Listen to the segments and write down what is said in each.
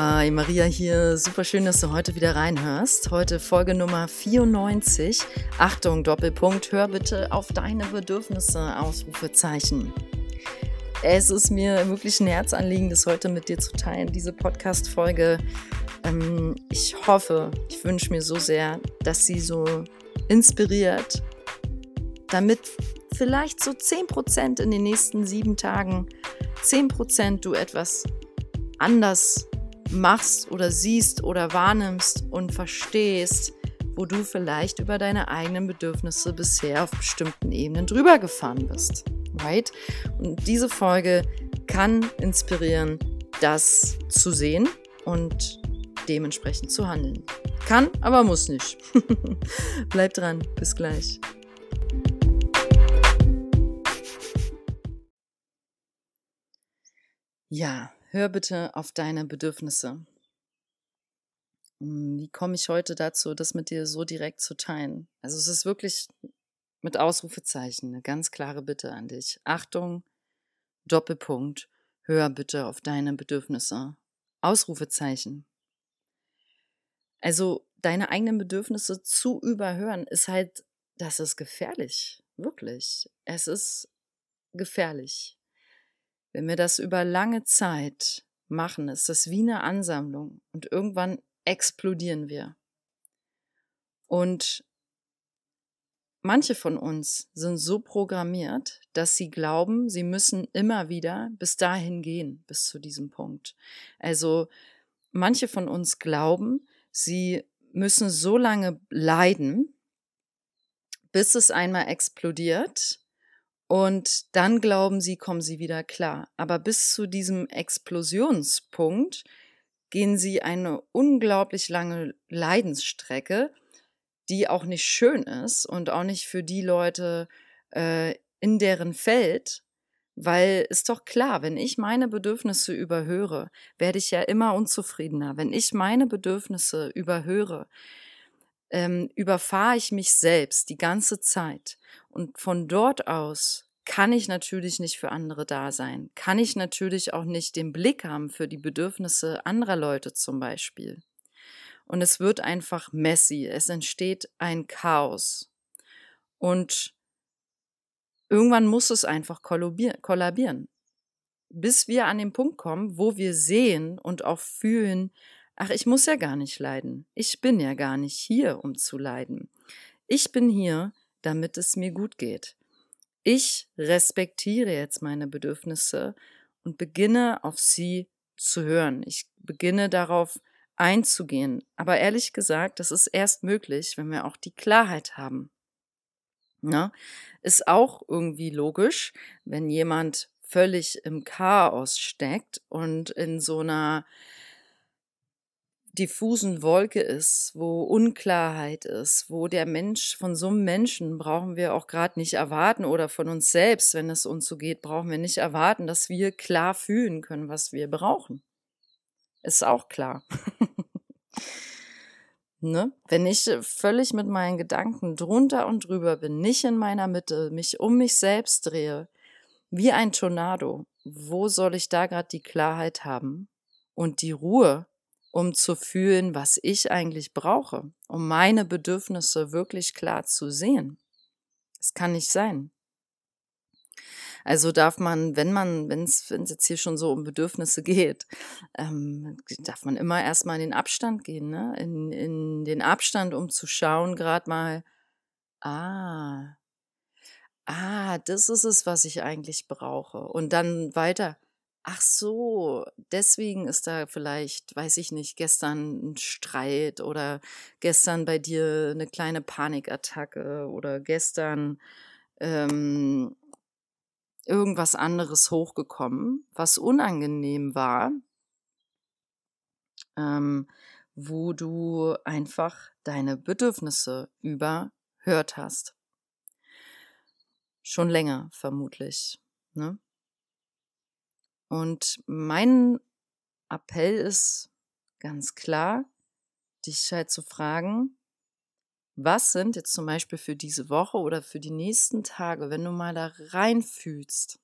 Hi, Maria hier. Super schön, dass du heute wieder reinhörst. Heute Folge Nummer 94. Achtung, Doppelpunkt. Hör bitte auf deine Bedürfnisse. Ausrufezeichen. Es ist mir wirklich ein Herzanliegen, das heute mit dir zu teilen, diese Podcast-Folge. Ähm, ich hoffe, ich wünsche mir so sehr, dass sie so inspiriert, damit vielleicht so 10% in den nächsten sieben Tagen, 10% du etwas anders machst oder siehst oder wahrnimmst und verstehst, wo du vielleicht über deine eigenen Bedürfnisse bisher auf bestimmten Ebenen drüber gefahren bist. Right? Und diese Folge kann inspirieren, das zu sehen und dementsprechend zu handeln. Kann, aber muss nicht. Bleib dran, bis gleich. Ja, hör bitte auf deine Bedürfnisse. Hm, wie komme ich heute dazu, das mit dir so direkt zu teilen? Also es ist wirklich mit Ausrufezeichen eine ganz klare Bitte an dich. Achtung, Doppelpunkt, hör bitte auf deine Bedürfnisse. Ausrufezeichen. Also deine eigenen Bedürfnisse zu überhören ist halt, das ist gefährlich, wirklich. Es ist gefährlich. Wenn wir das über lange Zeit machen, ist das wie eine Ansammlung und irgendwann explodieren wir. Und manche von uns sind so programmiert, dass sie glauben, sie müssen immer wieder bis dahin gehen, bis zu diesem Punkt. Also manche von uns glauben, sie müssen so lange leiden, bis es einmal explodiert und dann glauben sie, kommen sie wieder klar. Aber bis zu diesem Explosionspunkt gehen sie eine unglaublich lange Leidensstrecke, die auch nicht schön ist und auch nicht für die Leute äh, in deren Feld, weil ist doch klar, wenn ich meine Bedürfnisse überhöre, werde ich ja immer unzufriedener. Wenn ich meine Bedürfnisse überhöre, ähm, überfahre ich mich selbst die ganze Zeit. Und von dort aus kann ich natürlich nicht für andere da sein, kann ich natürlich auch nicht den Blick haben für die Bedürfnisse anderer Leute zum Beispiel. Und es wird einfach messy, es entsteht ein Chaos. Und irgendwann muss es einfach kollabieren, bis wir an den Punkt kommen, wo wir sehen und auch fühlen, ach, ich muss ja gar nicht leiden. Ich bin ja gar nicht hier, um zu leiden. Ich bin hier, damit es mir gut geht. Ich respektiere jetzt meine Bedürfnisse und beginne auf sie zu hören. Ich beginne darauf einzugehen. Aber ehrlich gesagt, das ist erst möglich, wenn wir auch die Klarheit haben. Na, ist auch irgendwie logisch, wenn jemand völlig im Chaos steckt und in so einer diffusen Wolke ist, wo Unklarheit ist, wo der Mensch, von so einem Menschen brauchen wir auch gerade nicht erwarten oder von uns selbst, wenn es uns so geht, brauchen wir nicht erwarten, dass wir klar fühlen können, was wir brauchen. Ist auch klar. ne? Wenn ich völlig mit meinen Gedanken drunter und drüber bin, nicht in meiner Mitte, mich um mich selbst drehe, wie ein Tornado, wo soll ich da gerade die Klarheit haben und die Ruhe, um zu fühlen, was ich eigentlich brauche, um meine Bedürfnisse wirklich klar zu sehen. Es kann nicht sein. Also darf man, wenn man, wenn es jetzt hier schon so um Bedürfnisse geht, ähm, darf man immer erstmal in den Abstand gehen, ne? In, in den Abstand, um zu schauen, gerade mal, ah, ah, das ist es, was ich eigentlich brauche. Und dann weiter, Ach so, deswegen ist da vielleicht, weiß ich nicht, gestern ein Streit oder gestern bei dir eine kleine Panikattacke oder gestern ähm, irgendwas anderes hochgekommen, was unangenehm war, ähm, wo du einfach deine Bedürfnisse überhört hast. Schon länger vermutlich. Ne? Und mein Appell ist ganz klar, dich halt zu fragen, was sind jetzt zum Beispiel für diese Woche oder für die nächsten Tage, wenn du mal da reinfühlst.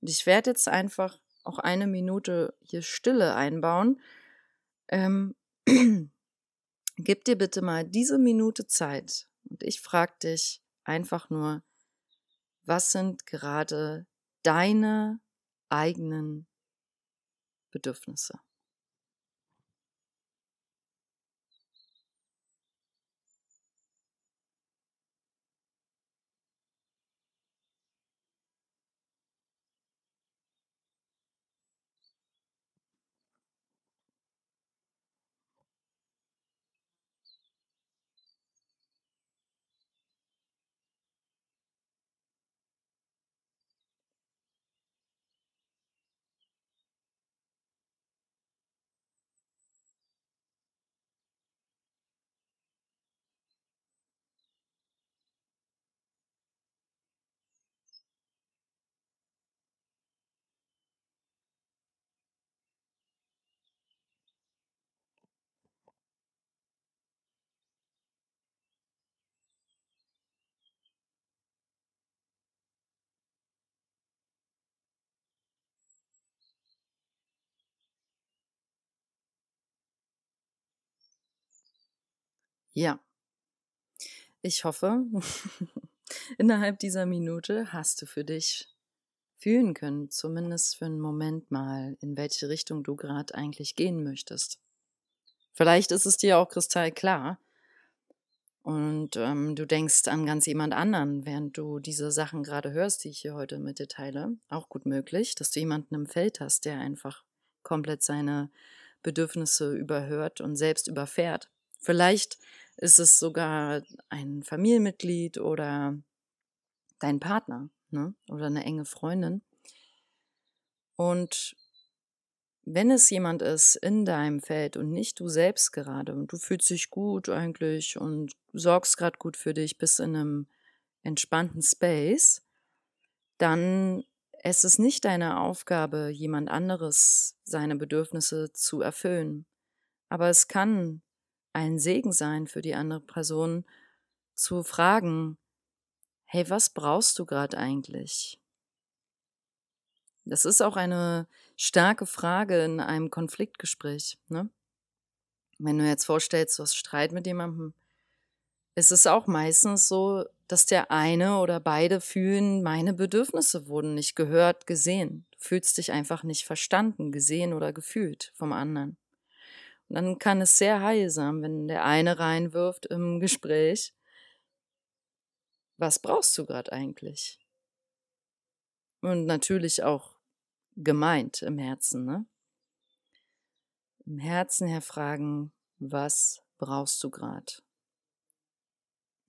Und ich werde jetzt einfach auch eine Minute hier Stille einbauen, Ähm, gib dir bitte mal diese Minute Zeit und ich frage dich einfach nur, was sind gerade deine eigenen Bedürfnisse? Ja. Ich hoffe, innerhalb dieser Minute hast du für dich fühlen können, zumindest für einen Moment mal, in welche Richtung du gerade eigentlich gehen möchtest. Vielleicht ist es dir auch kristallklar und ähm, du denkst an ganz jemand anderen, während du diese Sachen gerade hörst, die ich hier heute mit dir teile. Auch gut möglich, dass du jemanden im Feld hast, der einfach komplett seine Bedürfnisse überhört und selbst überfährt. Vielleicht ist es sogar ein Familienmitglied oder dein Partner ne? oder eine enge Freundin. Und wenn es jemand ist in deinem Feld und nicht du selbst gerade und du fühlst dich gut eigentlich und sorgst gerade gut für dich, bist in einem entspannten Space, dann ist es nicht deine Aufgabe, jemand anderes seine Bedürfnisse zu erfüllen. Aber es kann ein Segen sein für die andere Person, zu fragen, hey, was brauchst du gerade eigentlich? Das ist auch eine starke Frage in einem Konfliktgespräch. Ne? Wenn du jetzt vorstellst, du hast Streit mit jemandem, ist es auch meistens so, dass der eine oder beide fühlen, meine Bedürfnisse wurden nicht gehört, gesehen. Du fühlst dich einfach nicht verstanden, gesehen oder gefühlt vom anderen. Dann kann es sehr heilsam, wenn der eine reinwirft im Gespräch, was brauchst du gerade eigentlich? Und natürlich auch gemeint im Herzen, ne? Im Herzen herfragen, was brauchst du gerade?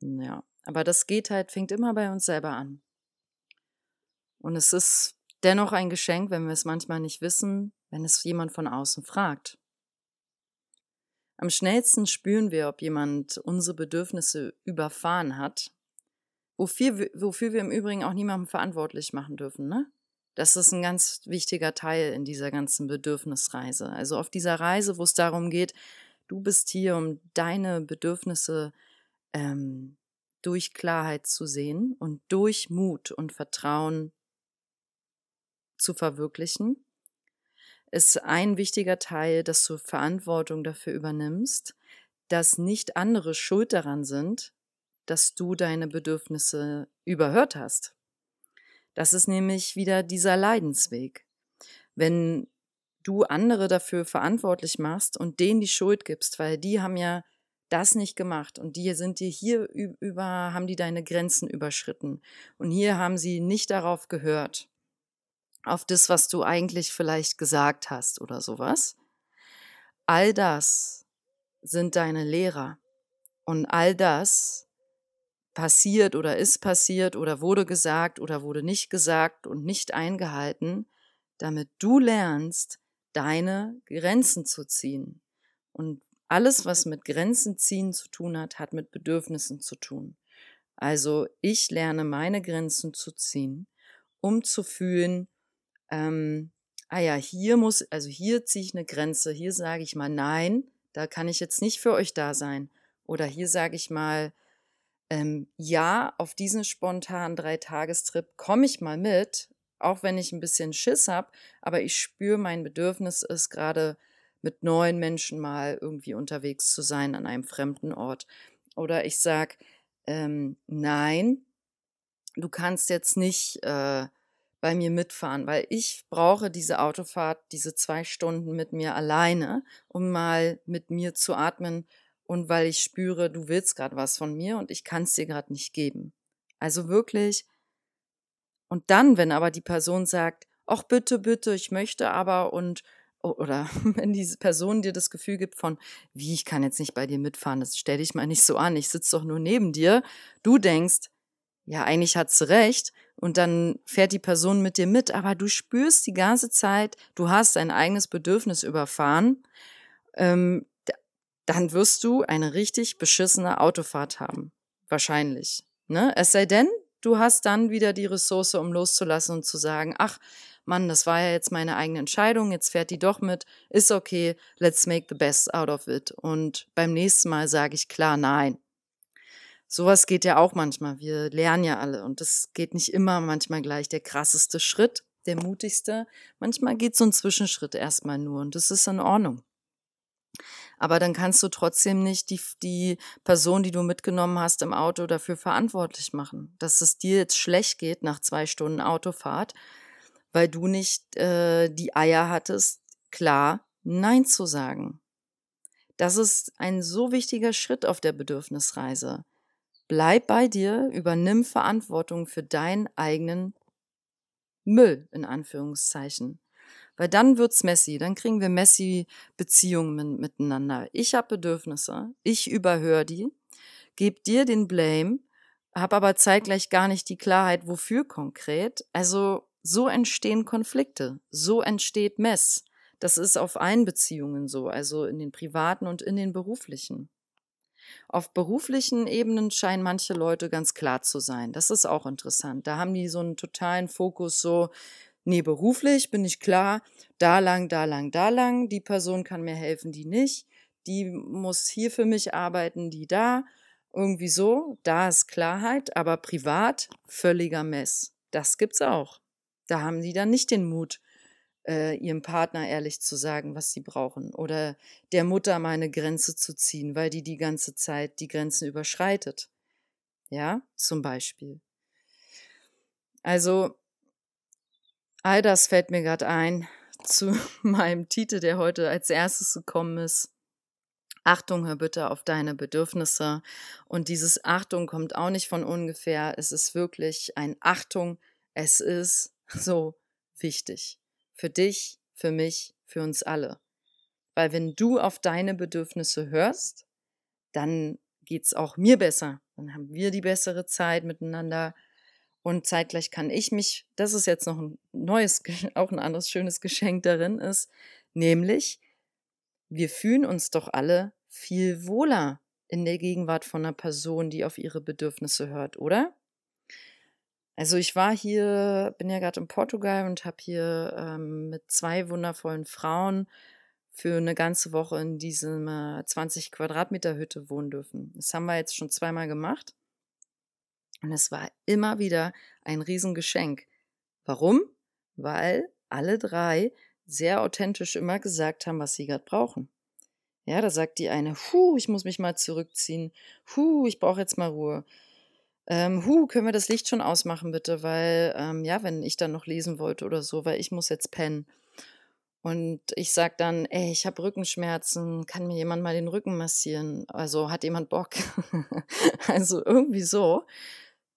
Ja, aber das geht halt, fängt immer bei uns selber an. Und es ist dennoch ein Geschenk, wenn wir es manchmal nicht wissen, wenn es jemand von außen fragt. Am schnellsten spüren wir, ob jemand unsere Bedürfnisse überfahren hat, wofür, wofür wir im Übrigen auch niemandem verantwortlich machen dürfen. Ne? Das ist ein ganz wichtiger Teil in dieser ganzen Bedürfnisreise. Also auf dieser Reise, wo es darum geht, du bist hier, um deine Bedürfnisse ähm, durch Klarheit zu sehen und durch Mut und Vertrauen zu verwirklichen ist ein wichtiger Teil, dass du Verantwortung dafür übernimmst, dass nicht andere schuld daran sind, dass du deine Bedürfnisse überhört hast. Das ist nämlich wieder dieser Leidensweg. Wenn du andere dafür verantwortlich machst und denen die Schuld gibst, weil die haben ja das nicht gemacht und die sind dir hier über, haben die deine Grenzen überschritten und hier haben sie nicht darauf gehört auf das, was du eigentlich vielleicht gesagt hast oder sowas. All das sind deine Lehrer. Und all das passiert oder ist passiert oder wurde gesagt oder wurde nicht gesagt und nicht eingehalten, damit du lernst, deine Grenzen zu ziehen. Und alles, was mit Grenzen ziehen zu tun hat, hat mit Bedürfnissen zu tun. Also ich lerne meine Grenzen zu ziehen, um zu fühlen, ähm, ah ja, hier muss, also hier ziehe ich eine Grenze, hier sage ich mal nein, da kann ich jetzt nicht für euch da sein. Oder hier sage ich mal, ähm, ja, auf diesen spontanen Dreitagestrip komme ich mal mit, auch wenn ich ein bisschen Schiss habe, aber ich spüre, mein Bedürfnis ist gerade mit neuen Menschen mal irgendwie unterwegs zu sein an einem fremden Ort. Oder ich sag, ähm, nein, du kannst jetzt nicht äh, bei mir mitfahren, weil ich brauche diese Autofahrt, diese zwei Stunden mit mir alleine, um mal mit mir zu atmen und weil ich spüre, du willst gerade was von mir und ich kann es dir gerade nicht geben. Also wirklich. Und dann, wenn aber die Person sagt, ach bitte, bitte, ich möchte aber und oder wenn diese Person dir das Gefühl gibt von, wie, ich kann jetzt nicht bei dir mitfahren, das stell dich mal nicht so an, ich sitze doch nur neben dir, du denkst, ja, eigentlich hat sie recht, und dann fährt die Person mit dir mit, aber du spürst die ganze Zeit, du hast dein eigenes Bedürfnis überfahren, ähm, dann wirst du eine richtig beschissene Autofahrt haben. Wahrscheinlich. Ne? Es sei denn, du hast dann wieder die Ressource, um loszulassen und zu sagen, ach, Mann, das war ja jetzt meine eigene Entscheidung, jetzt fährt die doch mit, ist okay, let's make the best out of it. Und beim nächsten Mal sage ich klar nein. Sowas geht ja auch manchmal. Wir lernen ja alle und das geht nicht immer manchmal gleich der krasseste Schritt, der mutigste. Manchmal geht so ein Zwischenschritt erstmal nur und das ist in Ordnung. Aber dann kannst du trotzdem nicht die, die Person, die du mitgenommen hast im Auto, dafür verantwortlich machen, dass es dir jetzt schlecht geht nach zwei Stunden Autofahrt, weil du nicht äh, die Eier hattest, klar Nein zu sagen. Das ist ein so wichtiger Schritt auf der Bedürfnisreise. Bleib bei dir, übernimm Verantwortung für deinen eigenen Müll, in Anführungszeichen. Weil dann wird's messy, dann kriegen wir messy Beziehungen miteinander. Ich habe Bedürfnisse, ich überhöre die, gebe dir den Blame, habe aber zeitgleich gar nicht die Klarheit, wofür konkret. Also so entstehen Konflikte, so entsteht Mess. Das ist auf allen Beziehungen so, also in den privaten und in den beruflichen. Auf beruflichen Ebenen scheinen manche Leute ganz klar zu sein. Das ist auch interessant. Da haben die so einen totalen Fokus so, nee, beruflich bin ich klar, da lang, da lang, da lang, die Person kann mir helfen, die nicht, die muss hier für mich arbeiten, die da, irgendwie so, da ist Klarheit, aber privat völliger Mess. Das gibt's auch. Da haben die dann nicht den Mut, äh, ihrem Partner ehrlich zu sagen, was sie brauchen. Oder der Mutter mal eine Grenze zu ziehen, weil die die ganze Zeit die Grenzen überschreitet. Ja, zum Beispiel. Also, all das fällt mir gerade ein zu meinem Titel, der heute als erstes gekommen ist. Achtung, hör bitte auf deine Bedürfnisse. Und dieses Achtung kommt auch nicht von ungefähr. Es ist wirklich ein Achtung. Es ist so wichtig. Für dich, für mich, für uns alle. Weil wenn du auf deine Bedürfnisse hörst, dann geht's auch mir besser. Dann haben wir die bessere Zeit miteinander. Und zeitgleich kann ich mich, das ist jetzt noch ein neues, auch ein anderes schönes Geschenk darin ist, nämlich wir fühlen uns doch alle viel wohler in der Gegenwart von einer Person, die auf ihre Bedürfnisse hört, oder? Also ich war hier, bin ja gerade in Portugal und habe hier ähm, mit zwei wundervollen Frauen für eine ganze Woche in diesem äh, 20 Quadratmeter Hütte wohnen dürfen. Das haben wir jetzt schon zweimal gemacht. Und es war immer wieder ein Riesengeschenk. Warum? Weil alle drei sehr authentisch immer gesagt haben, was sie gerade brauchen. Ja, da sagt die eine, hu, ich muss mich mal zurückziehen, hu, ich brauche jetzt mal Ruhe ähm, hu, können wir das Licht schon ausmachen, bitte? Weil, ähm, ja, wenn ich dann noch lesen wollte oder so, weil ich muss jetzt pennen. Und ich sag dann, ey, ich habe Rückenschmerzen, kann mir jemand mal den Rücken massieren? Also hat jemand Bock? also irgendwie so.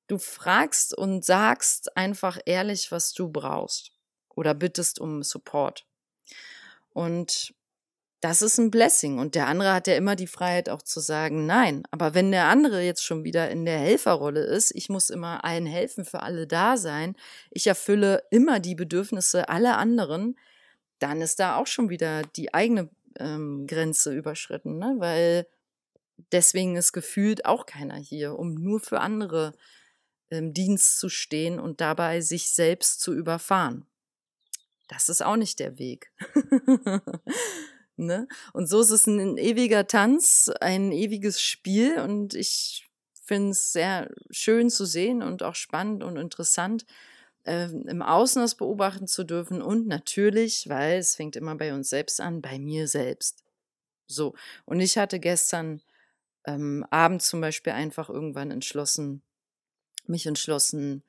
Du fragst und sagst einfach ehrlich, was du brauchst. Oder bittest um Support. Und das ist ein Blessing. Und der andere hat ja immer die Freiheit auch zu sagen, nein. Aber wenn der andere jetzt schon wieder in der Helferrolle ist, ich muss immer allen helfen, für alle da sein, ich erfülle immer die Bedürfnisse aller anderen, dann ist da auch schon wieder die eigene ähm, Grenze überschritten, ne? weil deswegen ist gefühlt auch keiner hier, um nur für andere im Dienst zu stehen und dabei sich selbst zu überfahren. Das ist auch nicht der Weg. Ne? Und so ist es ein ewiger Tanz, ein ewiges Spiel und ich finde es sehr schön zu sehen und auch spannend und interessant, äh, im Außen das beobachten zu dürfen und natürlich, weil es fängt immer bei uns selbst an, bei mir selbst. So. Und ich hatte gestern ähm, Abend zum Beispiel einfach irgendwann entschlossen, mich entschlossen,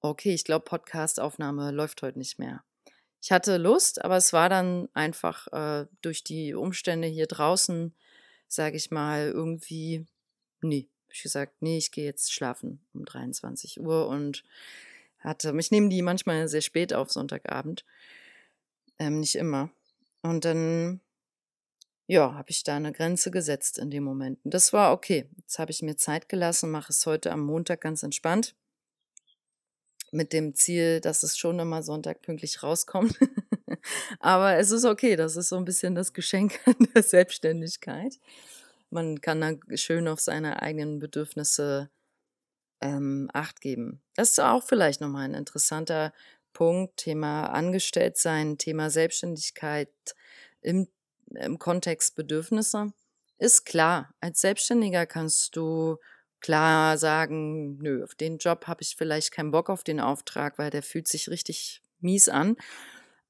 okay, ich glaube, Podcast-Aufnahme läuft heute nicht mehr. Ich hatte Lust, aber es war dann einfach äh, durch die Umstände hier draußen, sage ich mal, irgendwie, nee. Ich gesagt, nee, ich gehe jetzt schlafen um 23 Uhr und hatte, ich nehme die manchmal sehr spät auf Sonntagabend, ähm, nicht immer. Und dann, ja, habe ich da eine Grenze gesetzt in dem Moment. Und das war okay. Jetzt habe ich mir Zeit gelassen, mache es heute am Montag ganz entspannt mit dem Ziel, dass es schon immer Sonntag pünktlich rauskommt. Aber es ist okay, das ist so ein bisschen das Geschenk der Selbstständigkeit. Man kann da schön auf seine eigenen Bedürfnisse ähm, Acht geben. Das ist auch vielleicht nochmal ein interessanter Punkt, Thema Angestelltsein, Thema Selbstständigkeit im, im Kontext Bedürfnisse. Ist klar, als Selbstständiger kannst du klar sagen, nö, auf den Job habe ich vielleicht keinen Bock auf den Auftrag, weil der fühlt sich richtig mies an.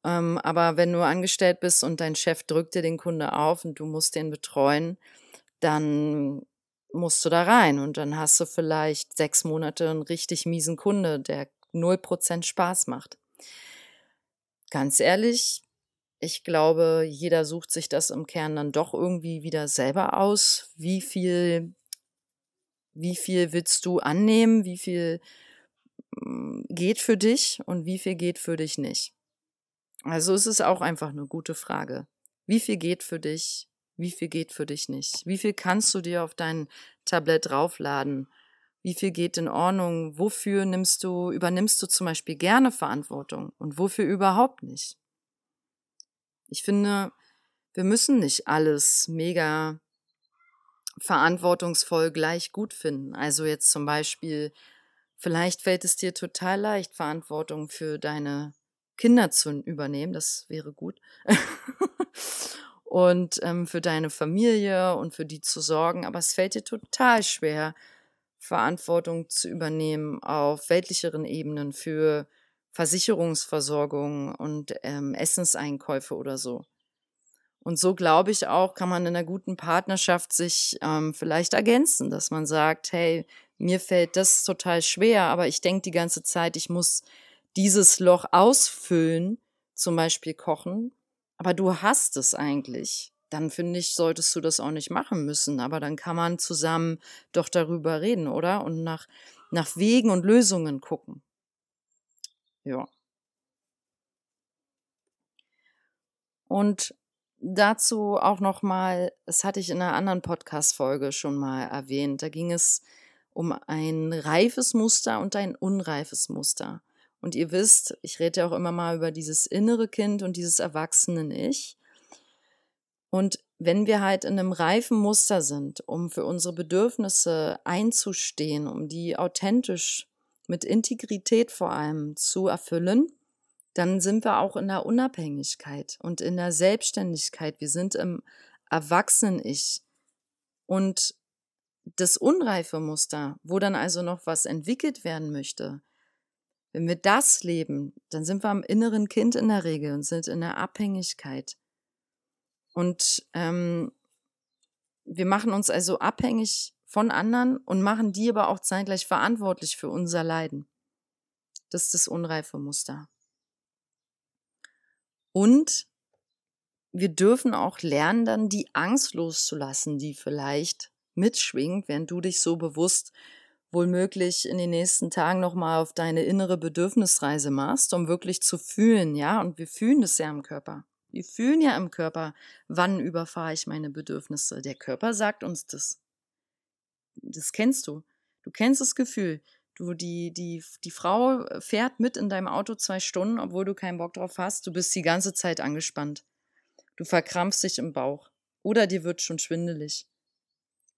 Ähm, aber wenn du angestellt bist und dein Chef drückt dir den Kunde auf und du musst den betreuen, dann musst du da rein und dann hast du vielleicht sechs Monate einen richtig miesen Kunde, der null Prozent Spaß macht. Ganz ehrlich, ich glaube, jeder sucht sich das im Kern dann doch irgendwie wieder selber aus, wie viel wie viel willst du annehmen? Wie viel hm, geht für dich und wie viel geht für dich nicht? Also es ist auch einfach eine gute Frage. Wie viel geht für dich? Wie viel geht für dich nicht? Wie viel kannst du dir auf dein Tablett draufladen? Wie viel geht in Ordnung? Wofür nimmst du, übernimmst du zum Beispiel gerne Verantwortung und wofür überhaupt nicht? Ich finde, wir müssen nicht alles mega verantwortungsvoll gleich gut finden. Also jetzt zum Beispiel, vielleicht fällt es dir total leicht, Verantwortung für deine Kinder zu übernehmen. Das wäre gut. und ähm, für deine Familie und für die zu sorgen. Aber es fällt dir total schwer, Verantwortung zu übernehmen auf weltlicheren Ebenen für Versicherungsversorgung und ähm, Essenseinkäufe oder so. Und so glaube ich auch, kann man in einer guten Partnerschaft sich ähm, vielleicht ergänzen, dass man sagt, hey, mir fällt das total schwer, aber ich denke die ganze Zeit, ich muss dieses Loch ausfüllen, zum Beispiel kochen, aber du hast es eigentlich. Dann finde ich, solltest du das auch nicht machen müssen. Aber dann kann man zusammen doch darüber reden, oder? Und nach, nach Wegen und Lösungen gucken. Ja. Und dazu auch noch mal, das hatte ich in einer anderen Podcast-Folge schon mal erwähnt. Da ging es um ein reifes Muster und ein unreifes Muster. Und ihr wisst, ich rede ja auch immer mal über dieses innere Kind und dieses erwachsenen Ich. Und wenn wir halt in einem reifen Muster sind, um für unsere Bedürfnisse einzustehen, um die authentisch mit Integrität vor allem zu erfüllen, dann sind wir auch in der Unabhängigkeit und in der Selbstständigkeit. Wir sind im Erwachsenen-Ich. Und das unreife Muster, wo dann also noch was entwickelt werden möchte, wenn wir das leben, dann sind wir am inneren Kind in der Regel und sind in der Abhängigkeit. Und ähm, wir machen uns also abhängig von anderen und machen die aber auch zeitgleich verantwortlich für unser Leiden. Das ist das unreife Muster. Und wir dürfen auch lernen, dann die Angst loszulassen, die vielleicht mitschwingt, wenn du dich so bewusst wohlmöglich in den nächsten Tagen nochmal auf deine innere Bedürfnisreise machst, um wirklich zu fühlen, ja, und wir fühlen das ja im Körper. Wir fühlen ja im Körper, wann überfahre ich meine Bedürfnisse. Der Körper sagt uns das. Das kennst du. Du kennst das Gefühl. Du, die, die, die Frau fährt mit in deinem Auto zwei Stunden, obwohl du keinen Bock drauf hast. Du bist die ganze Zeit angespannt. Du verkrampfst dich im Bauch. Oder dir wird schon schwindelig,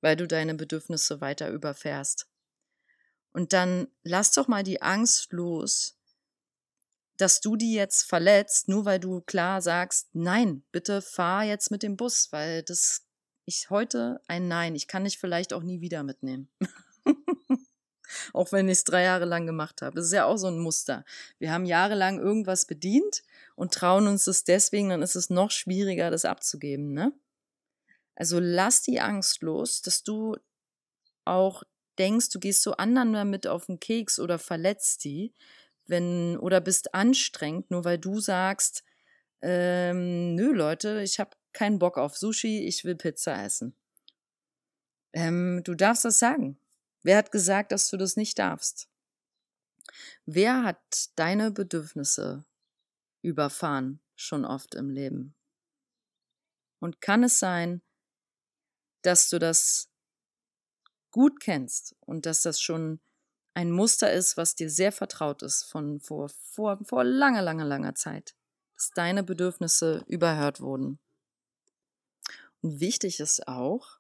weil du deine Bedürfnisse weiter überfährst. Und dann lass doch mal die Angst los, dass du die jetzt verletzt, nur weil du klar sagst, nein, bitte fahr jetzt mit dem Bus, weil das ich heute ein Nein, ich kann dich vielleicht auch nie wieder mitnehmen. auch wenn ich es drei Jahre lang gemacht habe. Das ist ja auch so ein Muster. Wir haben jahrelang irgendwas bedient und trauen uns das deswegen, dann ist es noch schwieriger, das abzugeben, ne? Also lass die Angst los, dass du auch denkst, du gehst so anderen damit auf den Keks oder verletzt die, wenn oder bist anstrengend, nur weil du sagst, ähm, nö Leute, ich habe keinen Bock auf Sushi, ich will Pizza essen. Ähm, du darfst das sagen. Wer hat gesagt, dass du das nicht darfst? Wer hat deine Bedürfnisse überfahren schon oft im Leben? Und kann es sein, dass du das gut kennst und dass das schon ein Muster ist, was dir sehr vertraut ist von vor, vor, vor langer, langer, langer Zeit, dass deine Bedürfnisse überhört wurden. Und wichtig ist auch,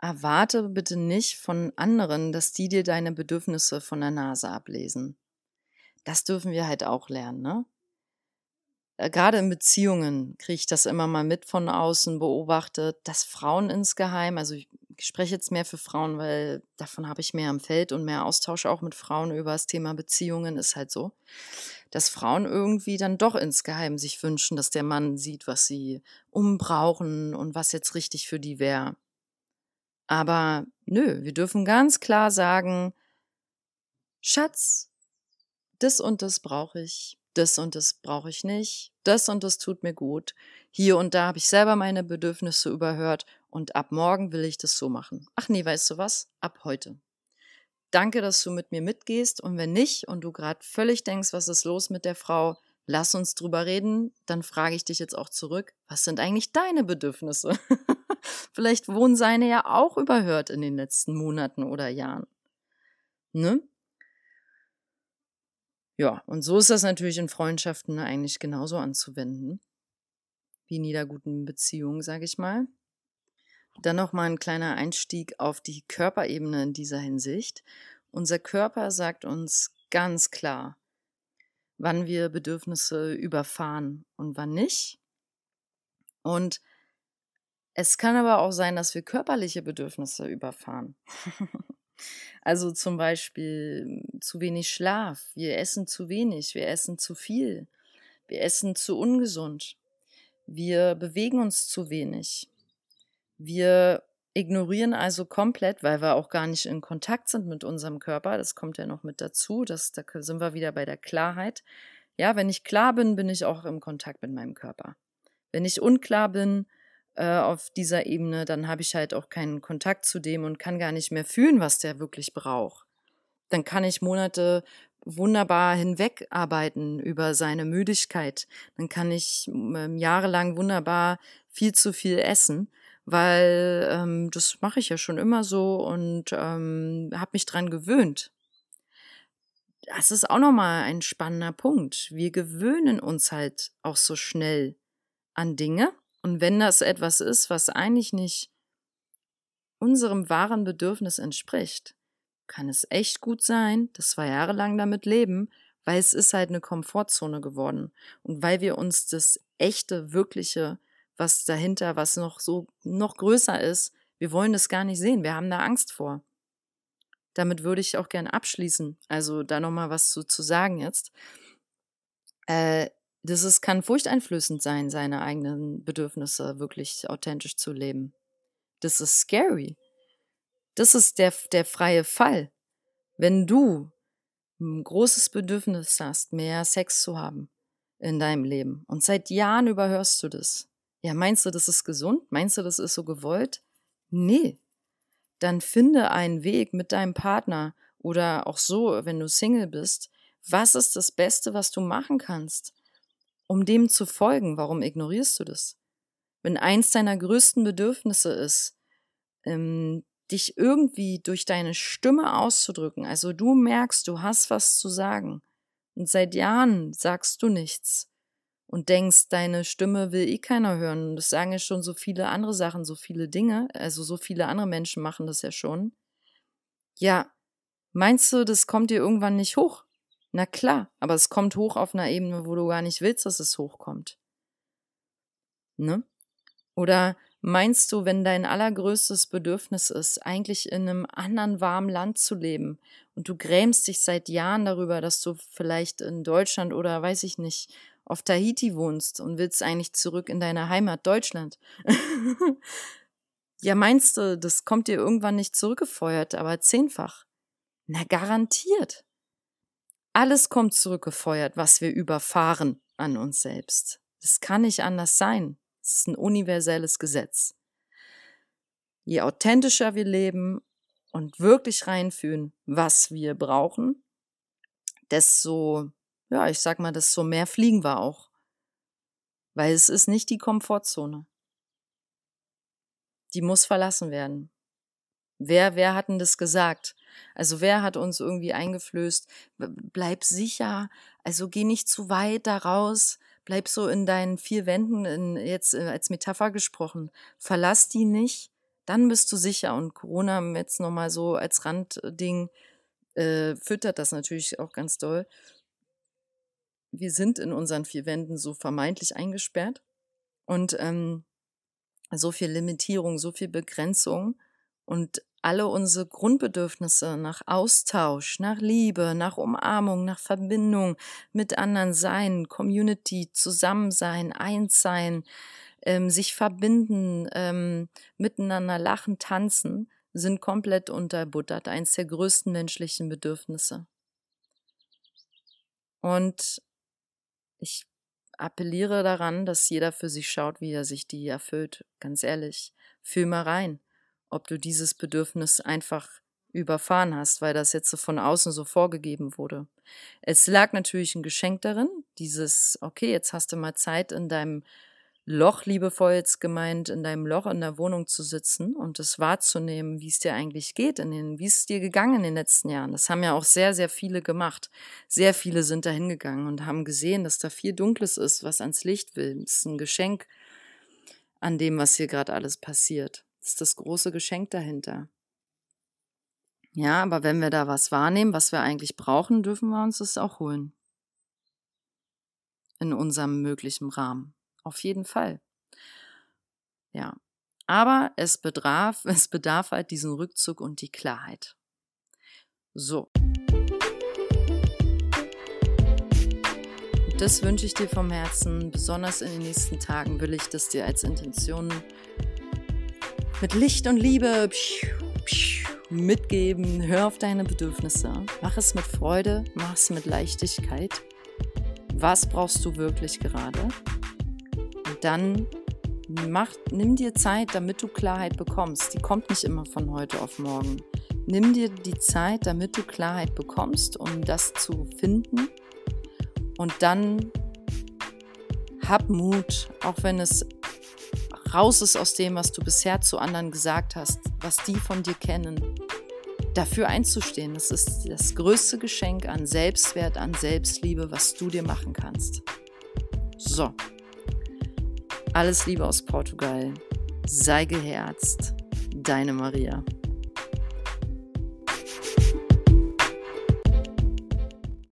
erwarte bitte nicht von anderen, dass die dir deine Bedürfnisse von der Nase ablesen. Das dürfen wir halt auch lernen, ne? Äh, gerade in Beziehungen kriege ich das immer mal mit von außen beobachtet, dass Frauen insgeheim, also ich spreche jetzt mehr für Frauen, weil davon habe ich mehr am Feld und mehr Austausch auch mit Frauen über das Thema Beziehungen, ist halt so, dass Frauen irgendwie dann doch insgeheim sich wünschen, dass der Mann sieht, was sie umbrauchen und was jetzt richtig für die wäre. Aber nö, wir dürfen ganz klar sagen, Schatz, das und das brauche ich, das und das brauche ich nicht, das und das tut mir gut. Hier und da habe ich selber meine Bedürfnisse überhört und ab morgen will ich das so machen. Ach nee, weißt du was? Ab heute. Danke, dass du mit mir mitgehst und wenn nicht und du gerade völlig denkst, was ist los mit der Frau, lass uns drüber reden, dann frage ich dich jetzt auch zurück, was sind eigentlich deine Bedürfnisse? Vielleicht wurden seine ja auch überhört in den letzten Monaten oder Jahren. Ne? Ja, und so ist das natürlich in Freundschaften eigentlich genauso anzuwenden. Wie in jeder guten Beziehung, sage ich mal. Dann nochmal ein kleiner Einstieg auf die Körperebene in dieser Hinsicht. Unser Körper sagt uns ganz klar, wann wir Bedürfnisse überfahren und wann nicht. Und es kann aber auch sein, dass wir körperliche Bedürfnisse überfahren. also zum Beispiel hm, zu wenig Schlaf, wir essen zu wenig, wir essen zu viel, wir essen zu ungesund, wir bewegen uns zu wenig, wir ignorieren also komplett, weil wir auch gar nicht in Kontakt sind mit unserem Körper. Das kommt ja noch mit dazu. Das, da sind wir wieder bei der Klarheit. Ja, wenn ich klar bin, bin ich auch im Kontakt mit meinem Körper. Wenn ich unklar bin, äh, auf dieser Ebene, dann habe ich halt auch keinen Kontakt zu dem und kann gar nicht mehr fühlen, was der wirklich braucht. Dann kann ich Monate wunderbar hinwegarbeiten über seine Müdigkeit. Dann kann ich äh, jahrelang wunderbar viel zu viel essen, weil ähm, das mache ich ja schon immer so und ähm, habe mich dran gewöhnt. Das ist auch nochmal ein spannender Punkt. Wir gewöhnen uns halt auch so schnell an Dinge und wenn das etwas ist, was eigentlich nicht unserem wahren Bedürfnis entspricht, kann es echt gut sein, dass wir jahrelang damit leben, weil es ist halt eine Komfortzone geworden und weil wir uns das echte, wirkliche, was dahinter, was noch so noch größer ist, wir wollen das gar nicht sehen. Wir haben da Angst vor. Damit würde ich auch gerne abschließen. Also da nochmal was zu, zu sagen jetzt. Äh, das ist, kann furchteinflößend sein, seine eigenen Bedürfnisse wirklich authentisch zu leben. Das ist scary. Das ist der, der freie Fall. Wenn du ein großes Bedürfnis hast, mehr Sex zu haben in deinem Leben und seit Jahren überhörst du das. Ja, meinst du, das ist gesund? Meinst du, das ist so gewollt? Nee. Dann finde einen Weg mit deinem Partner oder auch so, wenn du Single bist. Was ist das Beste, was du machen kannst? Um dem zu folgen, warum ignorierst du das? Wenn eins deiner größten Bedürfnisse ist, ähm, dich irgendwie durch deine Stimme auszudrücken, also du merkst, du hast was zu sagen und seit Jahren sagst du nichts und denkst, deine Stimme will eh keiner hören und das sagen ja schon so viele andere Sachen, so viele Dinge, also so viele andere Menschen machen das ja schon. Ja, meinst du, das kommt dir irgendwann nicht hoch? Na klar, aber es kommt hoch auf einer Ebene, wo du gar nicht willst, dass es hochkommt. Ne? Oder Meinst du, wenn dein allergrößtes Bedürfnis ist, eigentlich in einem anderen warmen Land zu leben und du grämst dich seit Jahren darüber, dass du vielleicht in Deutschland oder weiß ich nicht, auf Tahiti wohnst und willst eigentlich zurück in deine Heimat Deutschland? ja, meinst du, das kommt dir irgendwann nicht zurückgefeuert, aber zehnfach? Na, garantiert. Alles kommt zurückgefeuert, was wir überfahren an uns selbst. Das kann nicht anders sein. Es ist ein universelles Gesetz. Je authentischer wir leben und wirklich reinfühlen, was wir brauchen, desto, ja, ich sag mal, desto mehr fliegen wir auch. Weil es ist nicht die Komfortzone. Die muss verlassen werden. Wer, wer hat denn das gesagt? Also wer hat uns irgendwie eingeflößt, bleib sicher, also geh nicht zu weit da raus, bleib so in deinen vier Wänden, in, jetzt äh, als Metapher gesprochen, verlass die nicht, dann bist du sicher. Und Corona jetzt nochmal so als Randding äh, füttert das natürlich auch ganz doll. Wir sind in unseren vier Wänden so vermeintlich eingesperrt. Und ähm, so viel Limitierung, so viel Begrenzung. Und alle unsere Grundbedürfnisse nach Austausch, nach Liebe, nach Umarmung, nach Verbindung mit anderen sein, Community, Zusammensein, Einssein, ähm, sich verbinden, ähm, miteinander lachen, tanzen, sind komplett unterbuttert, eins der größten menschlichen Bedürfnisse. Und ich appelliere daran, dass jeder für sich schaut, wie er sich die erfüllt. Ganz ehrlich, fühl mal rein ob du dieses Bedürfnis einfach überfahren hast, weil das jetzt so von außen so vorgegeben wurde. Es lag natürlich ein Geschenk darin, dieses, okay, jetzt hast du mal Zeit in deinem Loch, liebevoll jetzt gemeint, in deinem Loch in der Wohnung zu sitzen und es wahrzunehmen, wie es dir eigentlich geht, in den, wie es dir gegangen in den letzten Jahren. Das haben ja auch sehr, sehr viele gemacht. Sehr viele sind da hingegangen und haben gesehen, dass da viel Dunkles ist, was ans Licht will. Es ist ein Geschenk an dem, was hier gerade alles passiert ist das große Geschenk dahinter. Ja, aber wenn wir da was wahrnehmen, was wir eigentlich brauchen, dürfen wir uns das auch holen. In unserem möglichen Rahmen. Auf jeden Fall. Ja. Aber es bedarf, es bedarf halt diesen Rückzug und die Klarheit. So. Das wünsche ich dir vom Herzen. Besonders in den nächsten Tagen will ich das dir als Intention mit Licht und Liebe mitgeben. Hör auf deine Bedürfnisse. Mach es mit Freude, mach es mit Leichtigkeit. Was brauchst du wirklich gerade? Und dann mach, nimm dir Zeit, damit du Klarheit bekommst. Die kommt nicht immer von heute auf morgen. Nimm dir die Zeit, damit du Klarheit bekommst, um das zu finden. Und dann hab Mut, auch wenn es raus ist aus dem, was du bisher zu anderen gesagt hast, was die von dir kennen. Dafür einzustehen, das ist das größte Geschenk an Selbstwert, an Selbstliebe, was du dir machen kannst. So, alles Liebe aus Portugal. Sei geherzt, deine Maria.